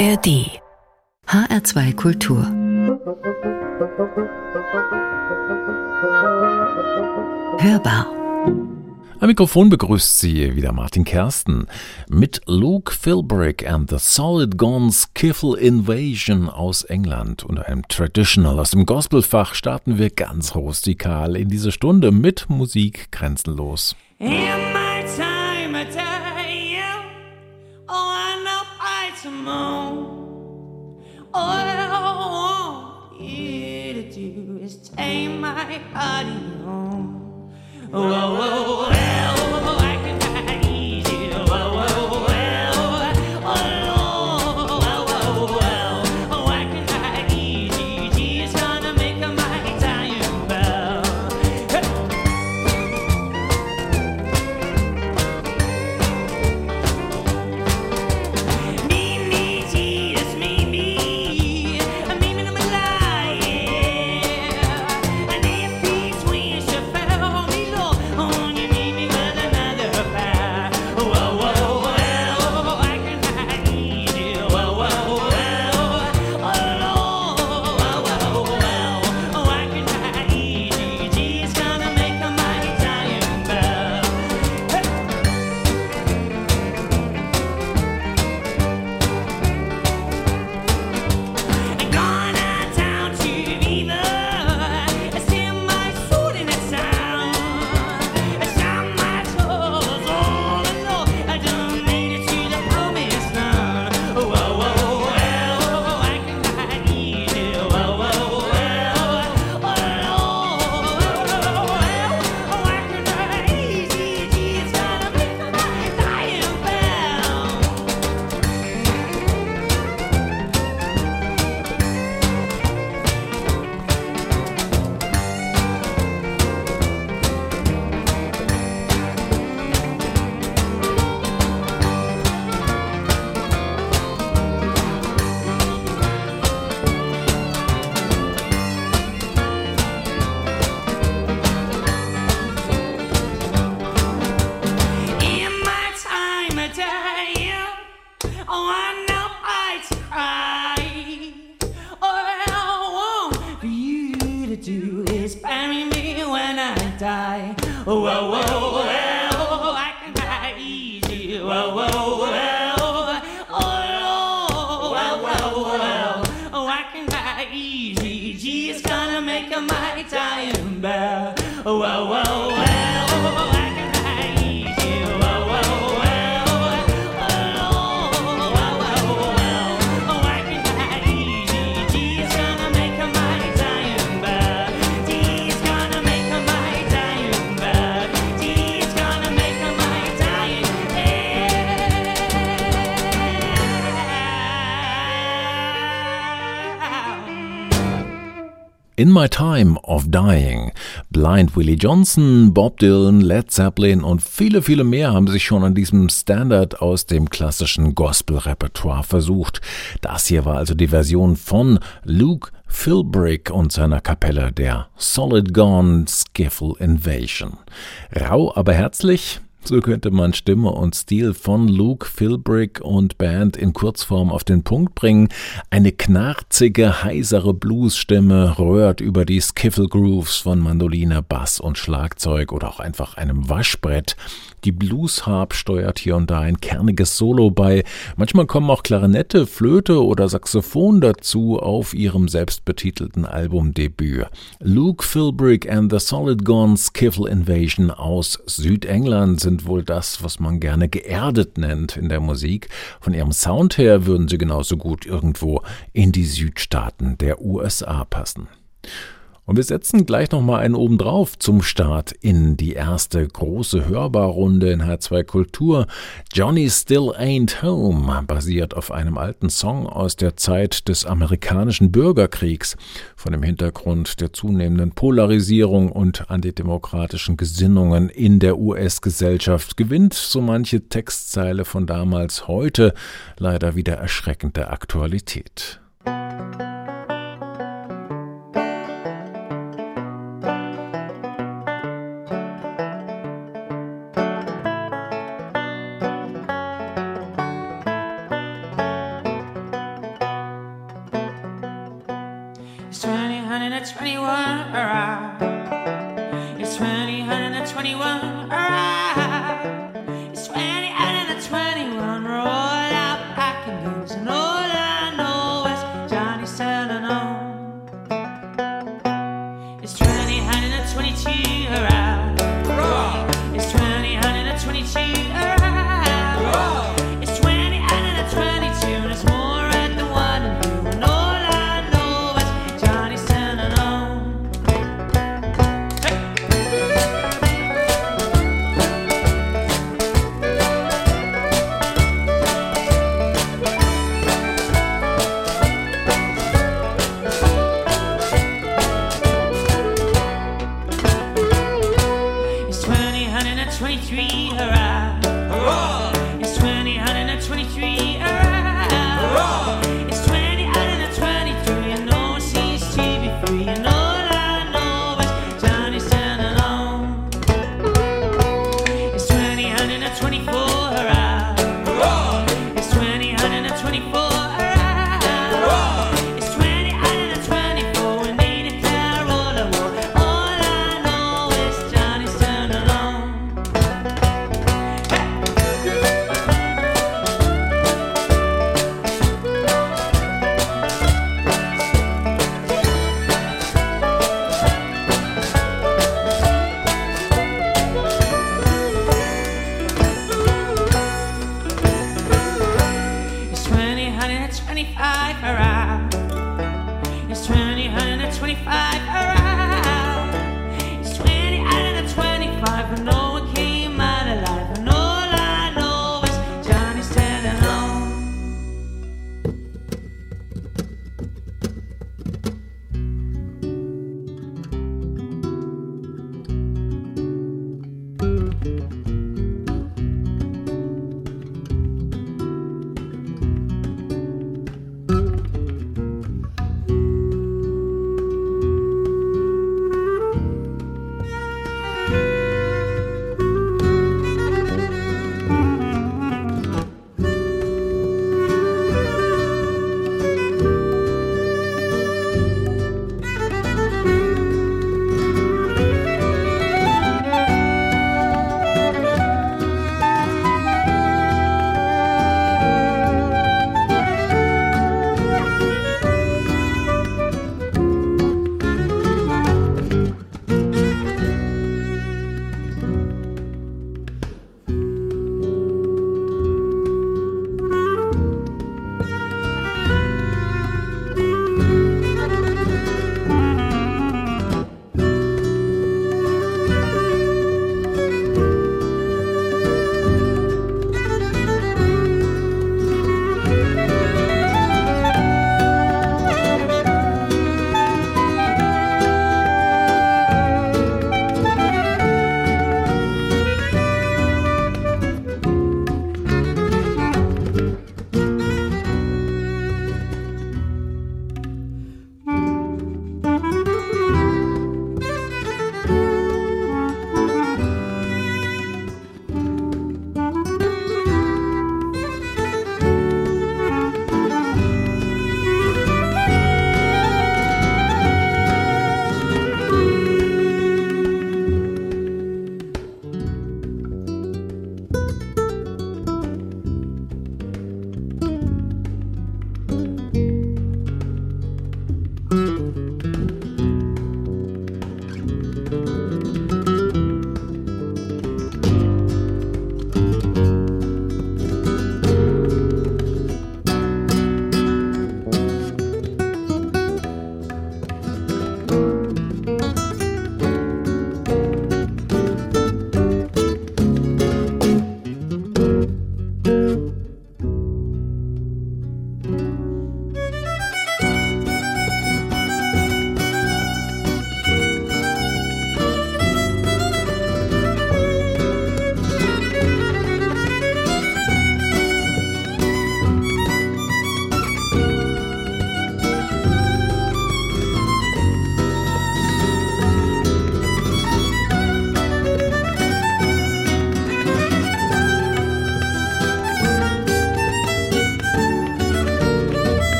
ARD HR2 Kultur. Hörbar. Am Mikrofon begrüßt Sie wieder Martin Kersten mit Luke Philbrick and the Solid Gones Kiffle Invasion aus England und einem Traditional aus dem Gospelfach starten wir ganz rustikal in diese Stunde mit Musik grenzenlos. In my time of day, oh, I know I All I want you to do is take my body home. Whoa, whoa, whoa. Johnson, Bob Dylan, Led Zeppelin und viele, viele mehr haben sich schon an diesem Standard aus dem klassischen Gospel-Repertoire versucht. Das hier war also die Version von Luke Philbrick und seiner Kapelle der Solid Gone Skiffle Invasion. Rau, aber herzlich, so könnte man Stimme und Stil von Luke Philbrick und Band in Kurzform auf den Punkt bringen. Eine knarzige, heisere Bluesstimme röhrt über die Skiffle Grooves von Mandoline, Bass und Schlagzeug oder auch einfach einem Waschbrett. Die Blues-Harp steuert hier und da ein kerniges Solo bei. Manchmal kommen auch Klarinette, Flöte oder Saxophon dazu auf ihrem selbstbetitelten Albumdebüt. Luke Philbrick and the Solid Gone Skiffle Invasion aus Südengland sind wohl das, was man gerne geerdet nennt in der Musik. Von ihrem Sound her würden sie genauso gut irgendwo in die Südstaaten der USA passen. Und wir setzen gleich nochmal einen oben drauf zum Start in die erste große Hörbarrunde in H2 Kultur. Johnny Still Ain't Home basiert auf einem alten Song aus der Zeit des amerikanischen Bürgerkriegs. Von dem Hintergrund der zunehmenden Polarisierung und antidemokratischen Gesinnungen in der US-Gesellschaft gewinnt so manche Textzeile von damals heute leider wieder erschreckende Aktualität. l'air Ah.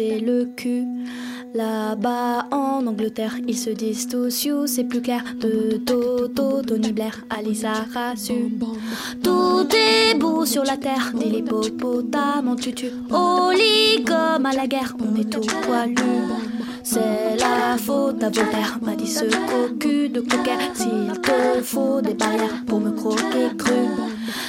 Botter le cul. Là-bas en Angleterre, ils se disent tous you, c'est plus clair. De Toto, Tony Blair, Alisa Rassu. Tout est beau sur la terre, dit l'hippopotame en tutu. Oli comme à la guerre, on est tout poilu. C'est la faute à Voltaire, m'a dit ce cocu de coquet. S'il te faut des barrières pour me croquer cru.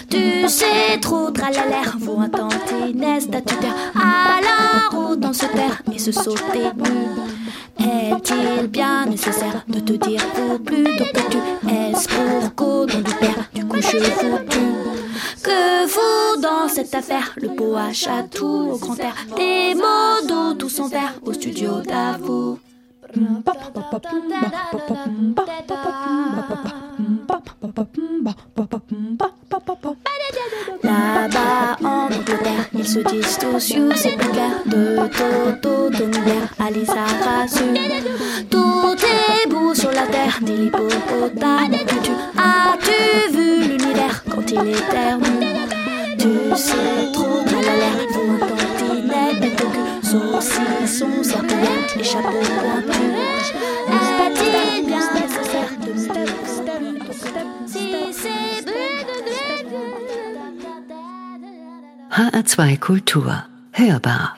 Tu sais trop tralalaire, vaut un tantinet statutaire. Alors autant se taire et se sauter nu. Est-il bien nécessaire de te dire ou plutôt que tu es pour qu'au nom du père, du coup je Que vaut dans cette affaire le beau à tout au grand air Des mots d'eau tous son verre au studio d'avou Là-bas en Angleterre, ils se disent tous you, c'est plus clair. De Toto, Tony Blair, Alisa Rassu. Tout est beau sur la terre, dit l'hippopotame. Tu as-tu vu l'univers quand il éternue Tu sais trop mal à l'air, faut un tantinet, bête au cul. Saucisson, serpillette et chapeau pointu. HR2 Kultur. Hörbar.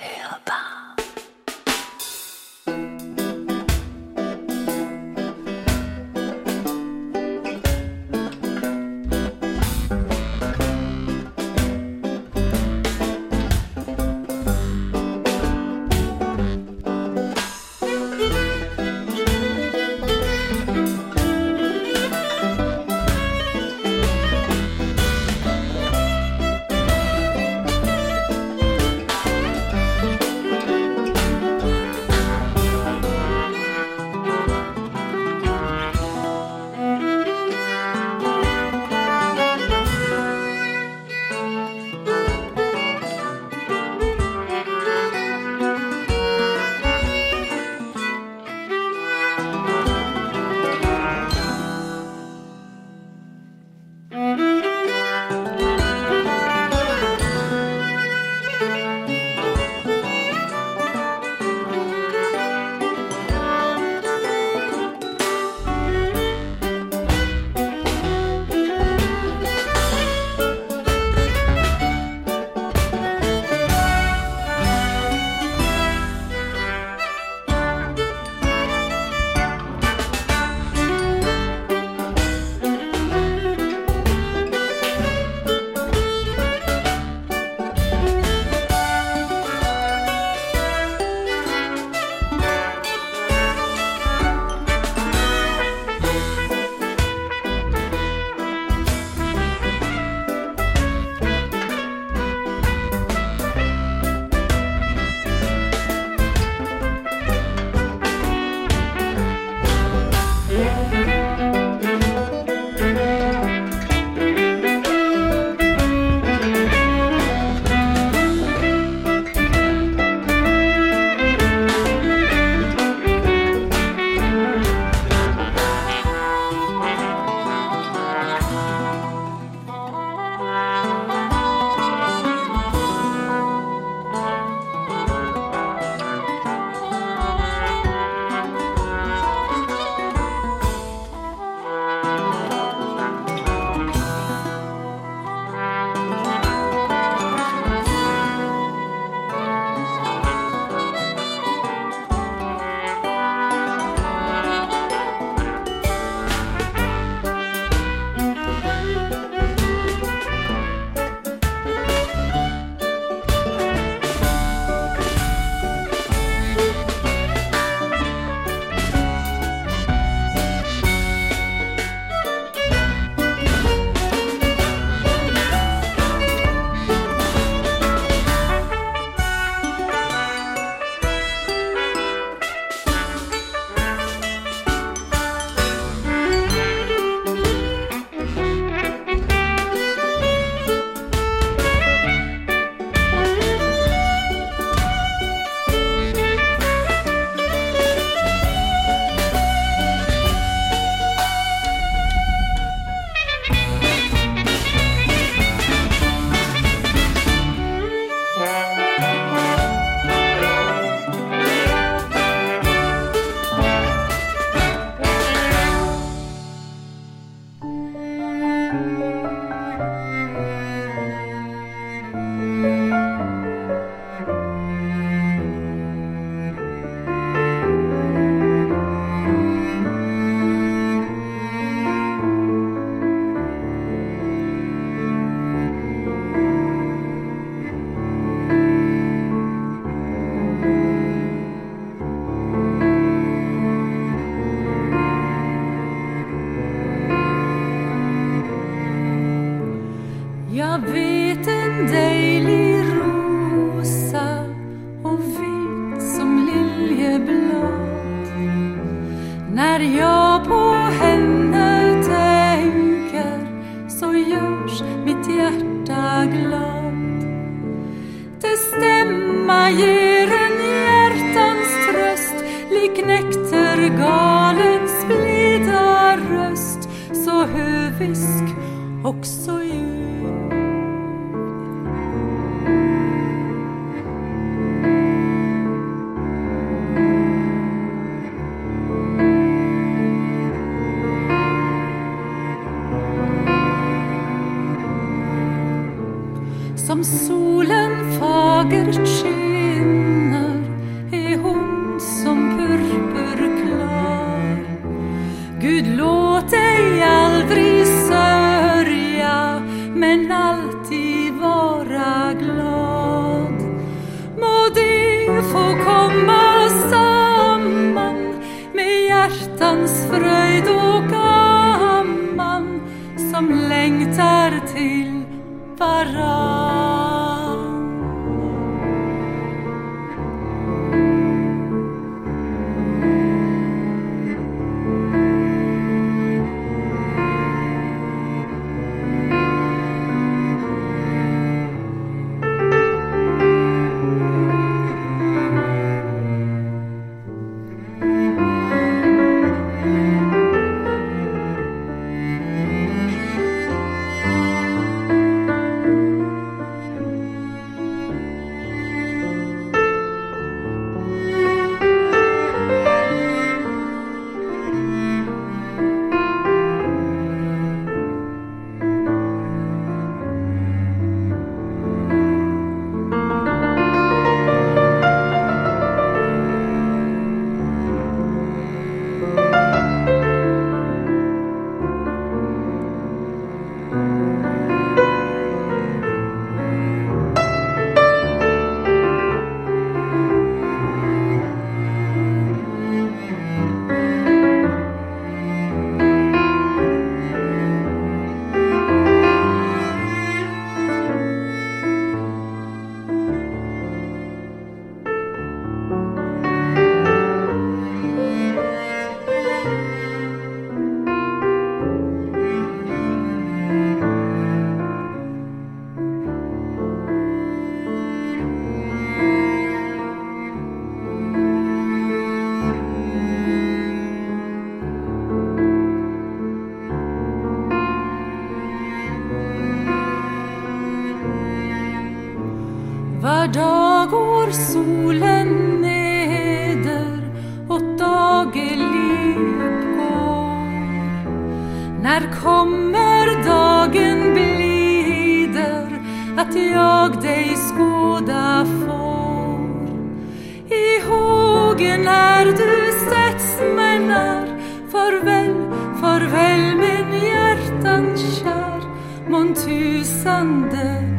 sandı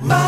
Bye.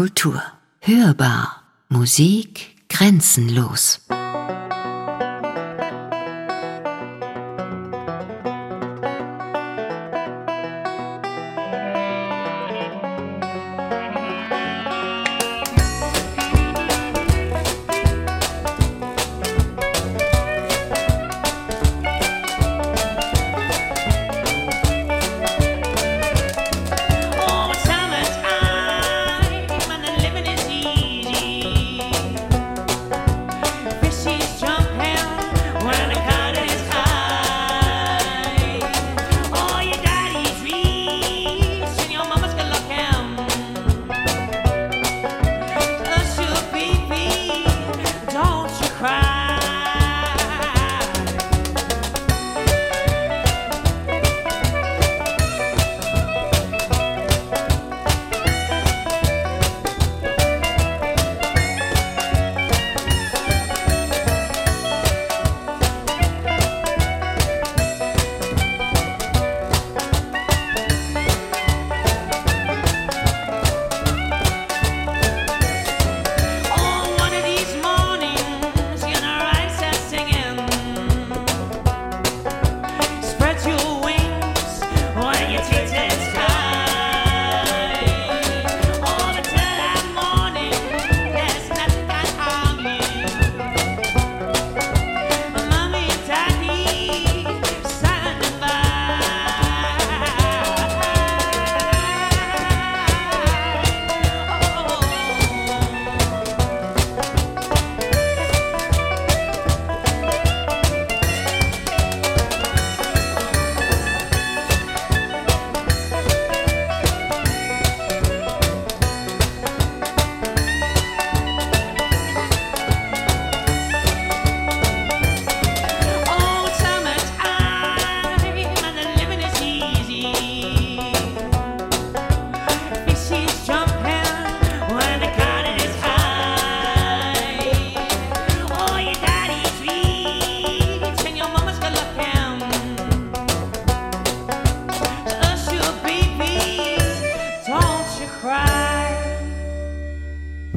Kultur. Hörbar. Musik grenzenlos.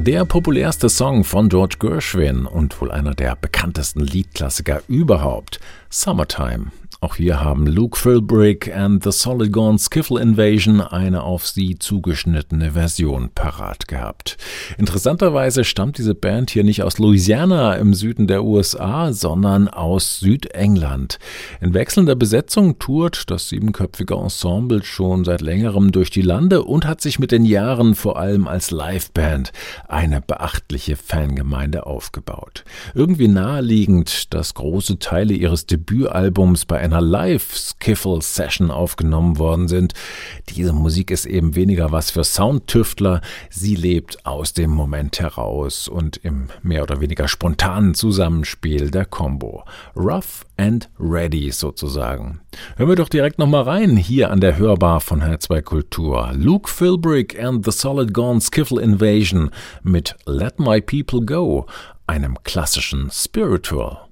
Der populärste Song von George Gershwin und wohl einer der bekanntesten Liedklassiker überhaupt, Summertime auch hier haben Luke Philbrick and the Solid Gone Skiffle Invasion eine auf sie zugeschnittene Version parat gehabt. Interessanterweise stammt diese Band hier nicht aus Louisiana im Süden der USA, sondern aus Südengland. In wechselnder Besetzung tourt das siebenköpfige Ensemble schon seit längerem durch die Lande und hat sich mit den Jahren vor allem als Liveband eine beachtliche Fangemeinde aufgebaut. Irgendwie naheliegend, dass große Teile ihres Debütalbums bei einer einer Live-Skiffle-Session aufgenommen worden sind. Diese Musik ist eben weniger was für Soundtüftler. Sie lebt aus dem Moment heraus und im mehr oder weniger spontanen Zusammenspiel der Combo. Rough and Ready sozusagen. Hören wir doch direkt nochmal rein hier an der Hörbar von H2 Kultur. Luke Philbrick and the Solid Gone Skiffle Invasion mit Let My People Go, einem klassischen Spiritual.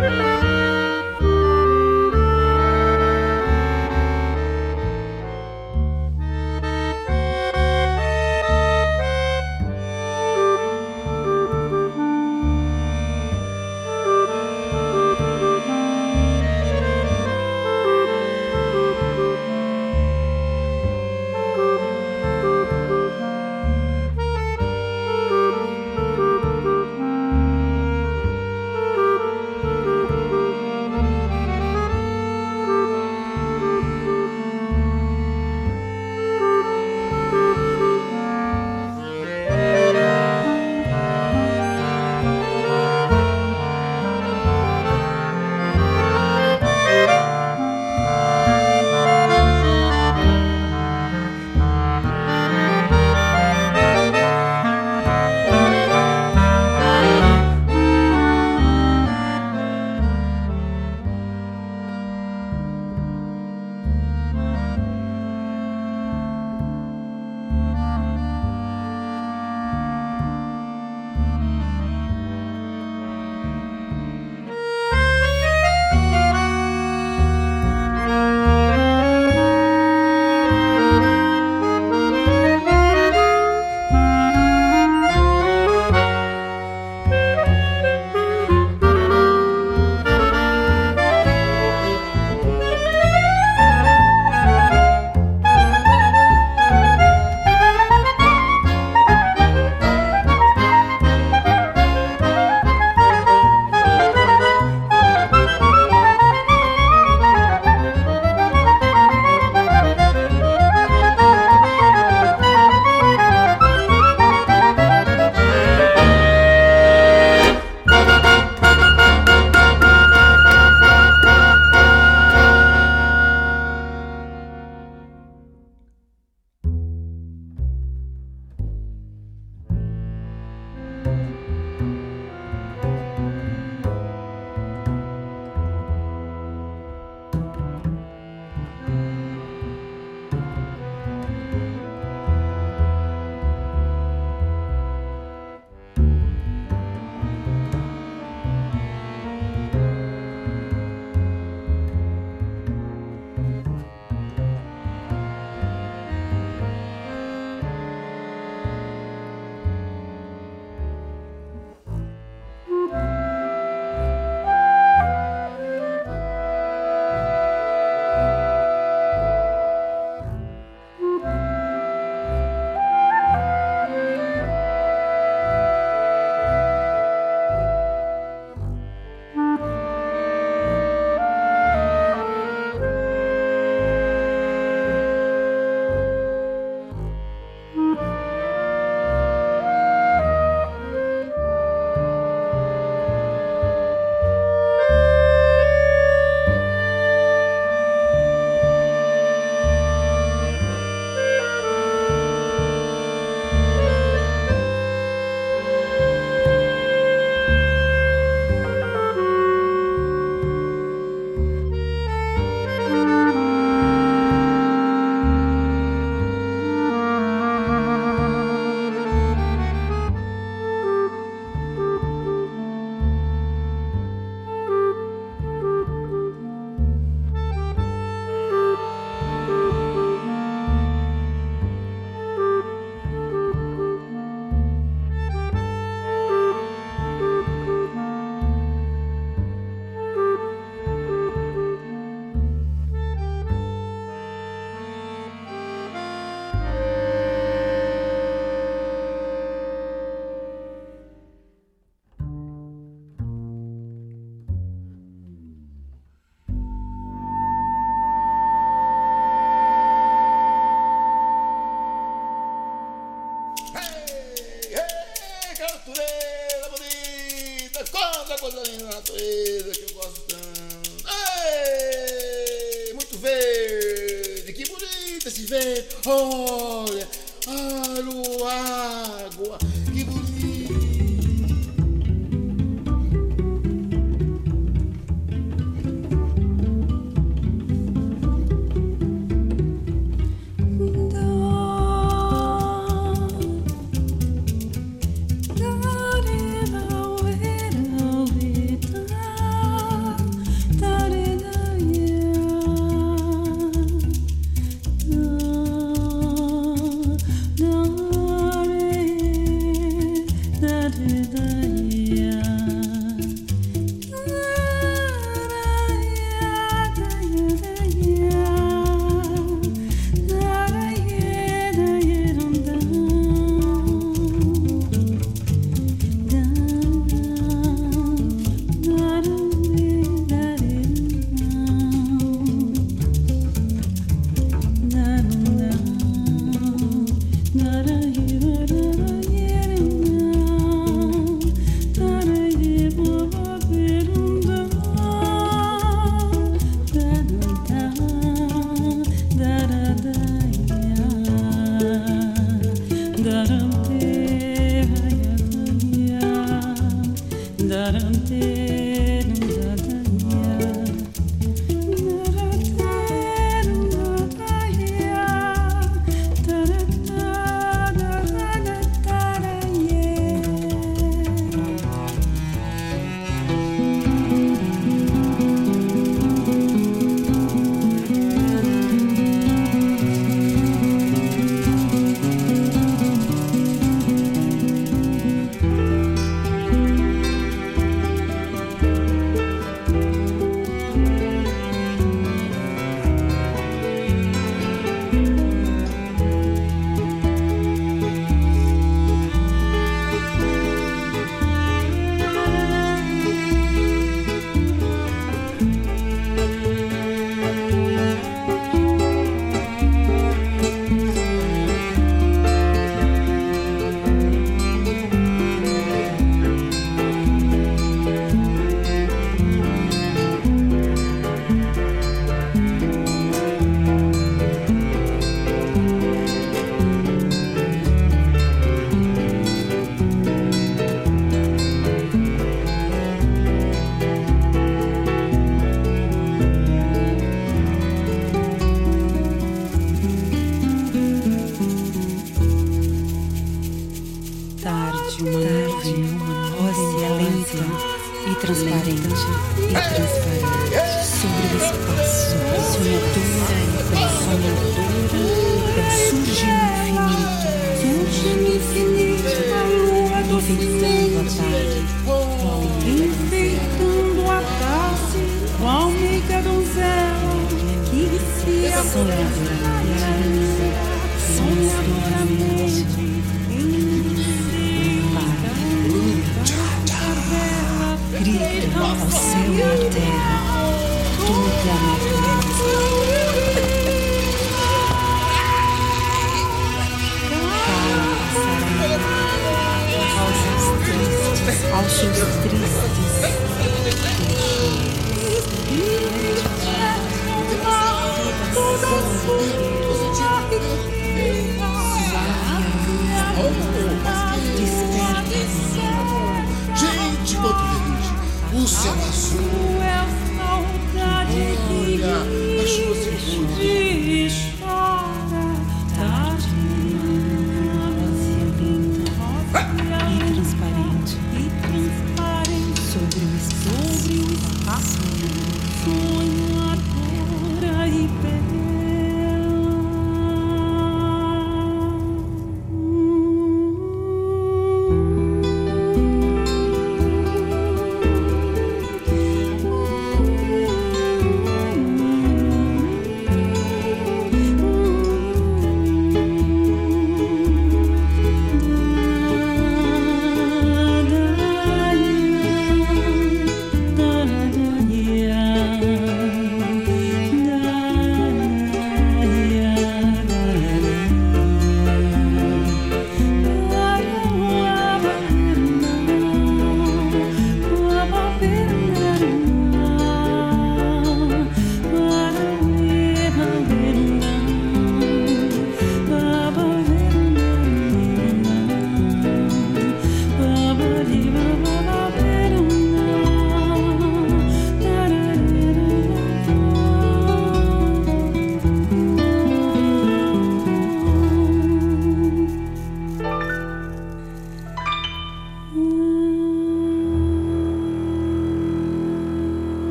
Música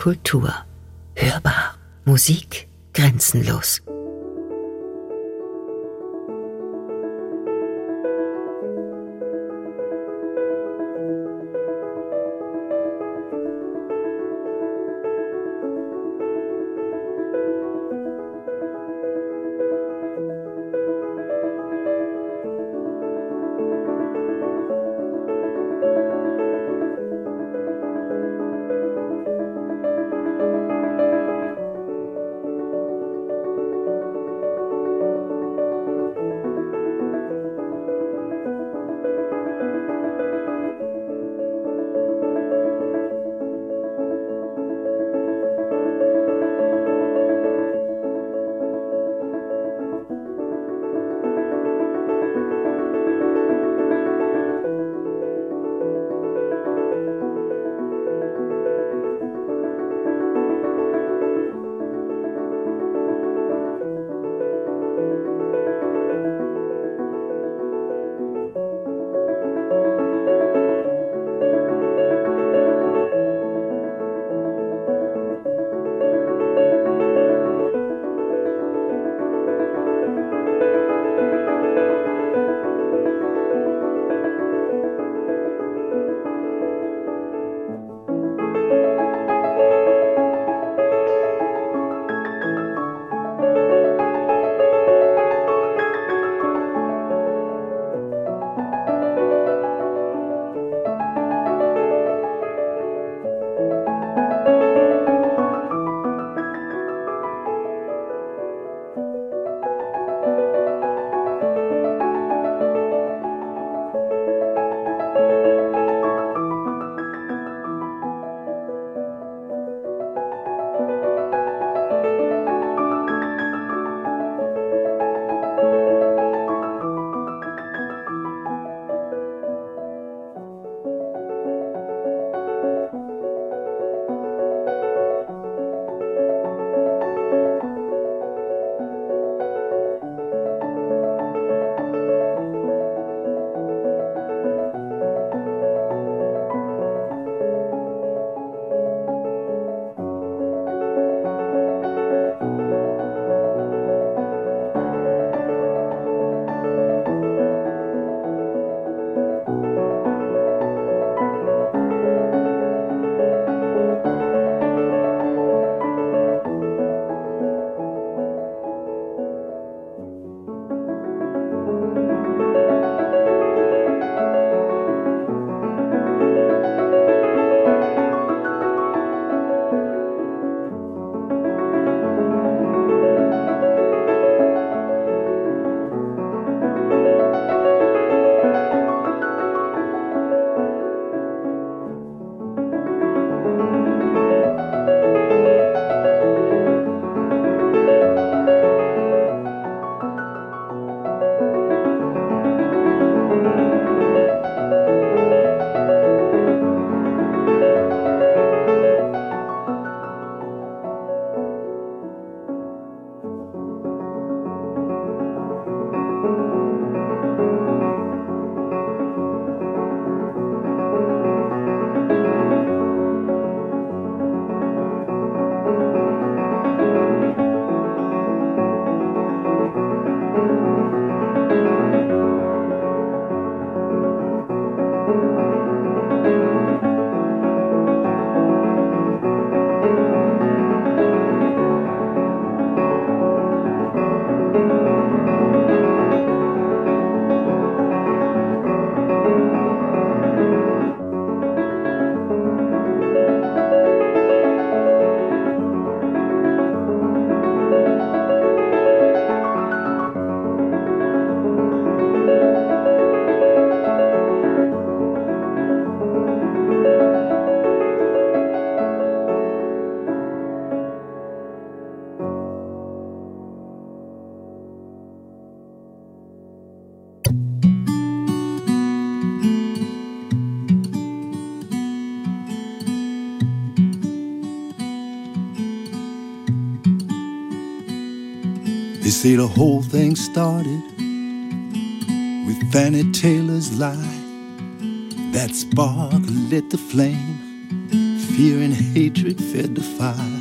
Kultur. Hörbar. Musik grenzenlos. Whole thing started with Fanny Taylor's lie. That spark lit the flame, fear and hatred fed the fire.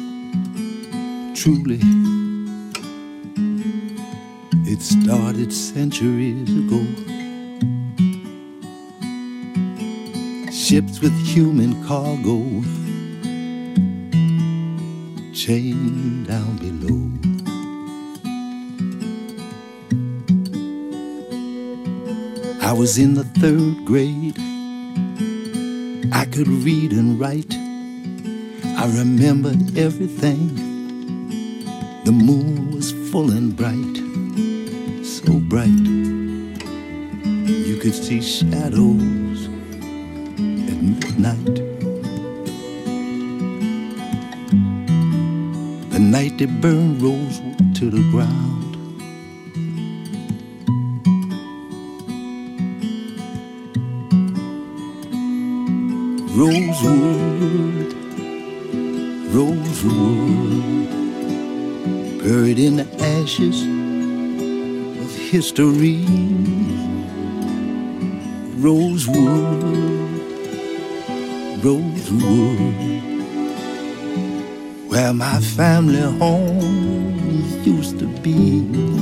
Truly, it started centuries ago. Ships with human cargo chained down below. Was in the third grade. I could read and write. I remember everything. The moon was full and bright, so bright. You could see shadows at midnight. The night they burned Rosewood to the ground. Rosewood, Rosewood, buried in the ashes of history. Rosewood, Rosewood, where my family home used to be.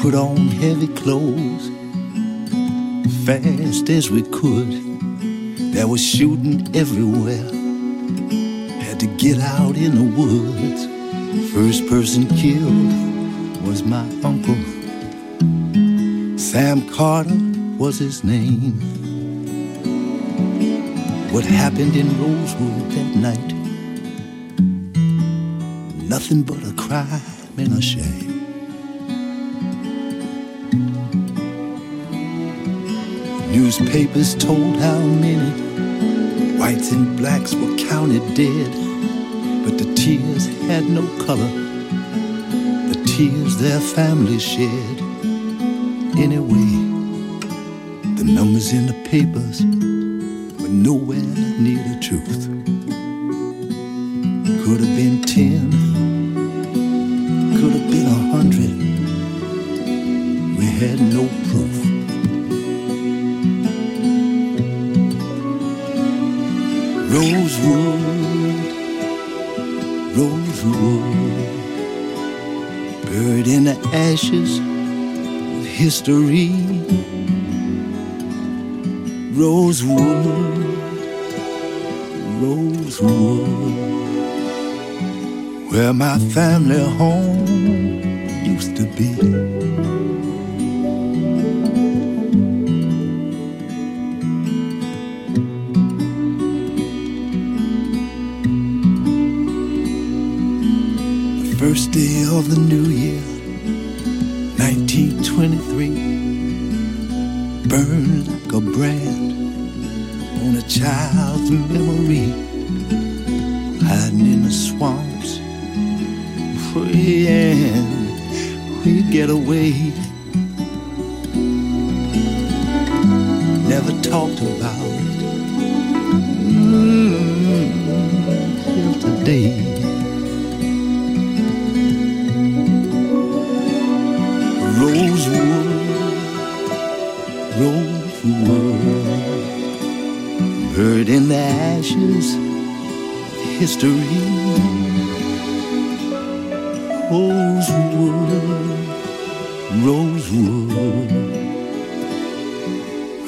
Put on heavy clothes fast as we could. There was shooting everywhere. Had to get out in the woods. First person killed was my uncle. Sam Carter was his name. What happened in Rosewood that night? Nothing but a crime and a shame. Newspapers told how many whites and blacks were counted dead, but the tears had no color. The tears their families shed. Anyway, the numbers in the papers were nowhere near the truth. Could have been ten, could have been a hundred. We had no proof. Rosewood, Rosewood, buried in the ashes of history. Rosewood, Rosewood, where my family home used to be. First day of the new year, 1923, burned like a brand on a child's memory, hiding in the swamps, praying we'd get away.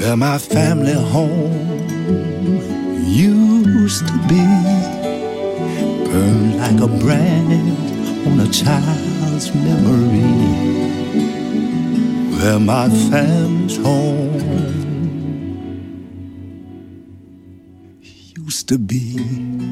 Where my family home used to be, burned like a brand on a child's memory where my family's home used to be.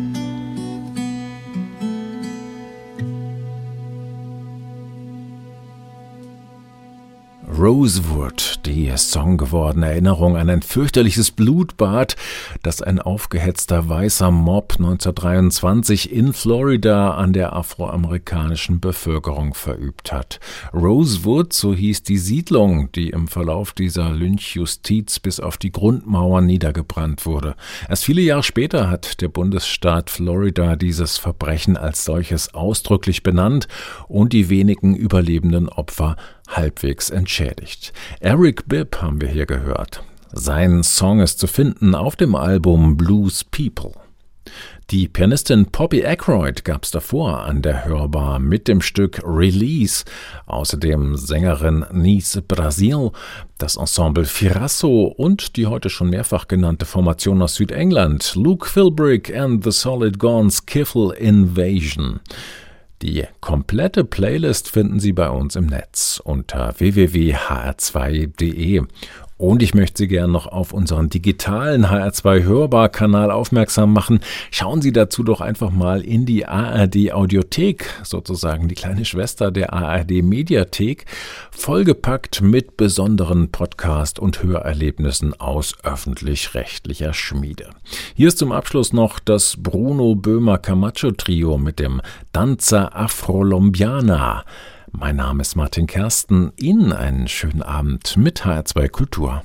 Rosewood, die songgewordene Erinnerung an ein fürchterliches Blutbad, das ein aufgehetzter weißer Mob 1923 in Florida an der afroamerikanischen Bevölkerung verübt hat. Rosewood, so hieß die Siedlung, die im Verlauf dieser Lynchjustiz bis auf die Grundmauern niedergebrannt wurde. Erst viele Jahre später hat der Bundesstaat Florida dieses Verbrechen als solches ausdrücklich benannt und die wenigen überlebenden Opfer halbwegs entschädigt. Eric Bibb haben wir hier gehört. Sein Song ist zu finden auf dem Album Blues People. Die Pianistin Poppy Aykroyd gab es davor an der Hörbar mit dem Stück Release, außerdem Sängerin Nice Brasil, das Ensemble Firasso und die heute schon mehrfach genannte Formation aus Südengland, Luke Philbrick and the Solid Gone's Kiffle Invasion. Die komplette Playlist finden Sie bei uns im Netz unter www.hr2.de und ich möchte Sie gerne noch auf unseren digitalen HR2 Hörbar-Kanal aufmerksam machen. Schauen Sie dazu doch einfach mal in die ARD Audiothek, sozusagen die kleine Schwester der ARD Mediathek, vollgepackt mit besonderen Podcast- und Hörerlebnissen aus öffentlich-rechtlicher Schmiede. Hier ist zum Abschluss noch das Bruno Böhmer Camacho Trio mit dem Danza Afrolombiana. Mein Name ist Martin Kersten. Ihnen einen schönen Abend mit HR2 Kultur.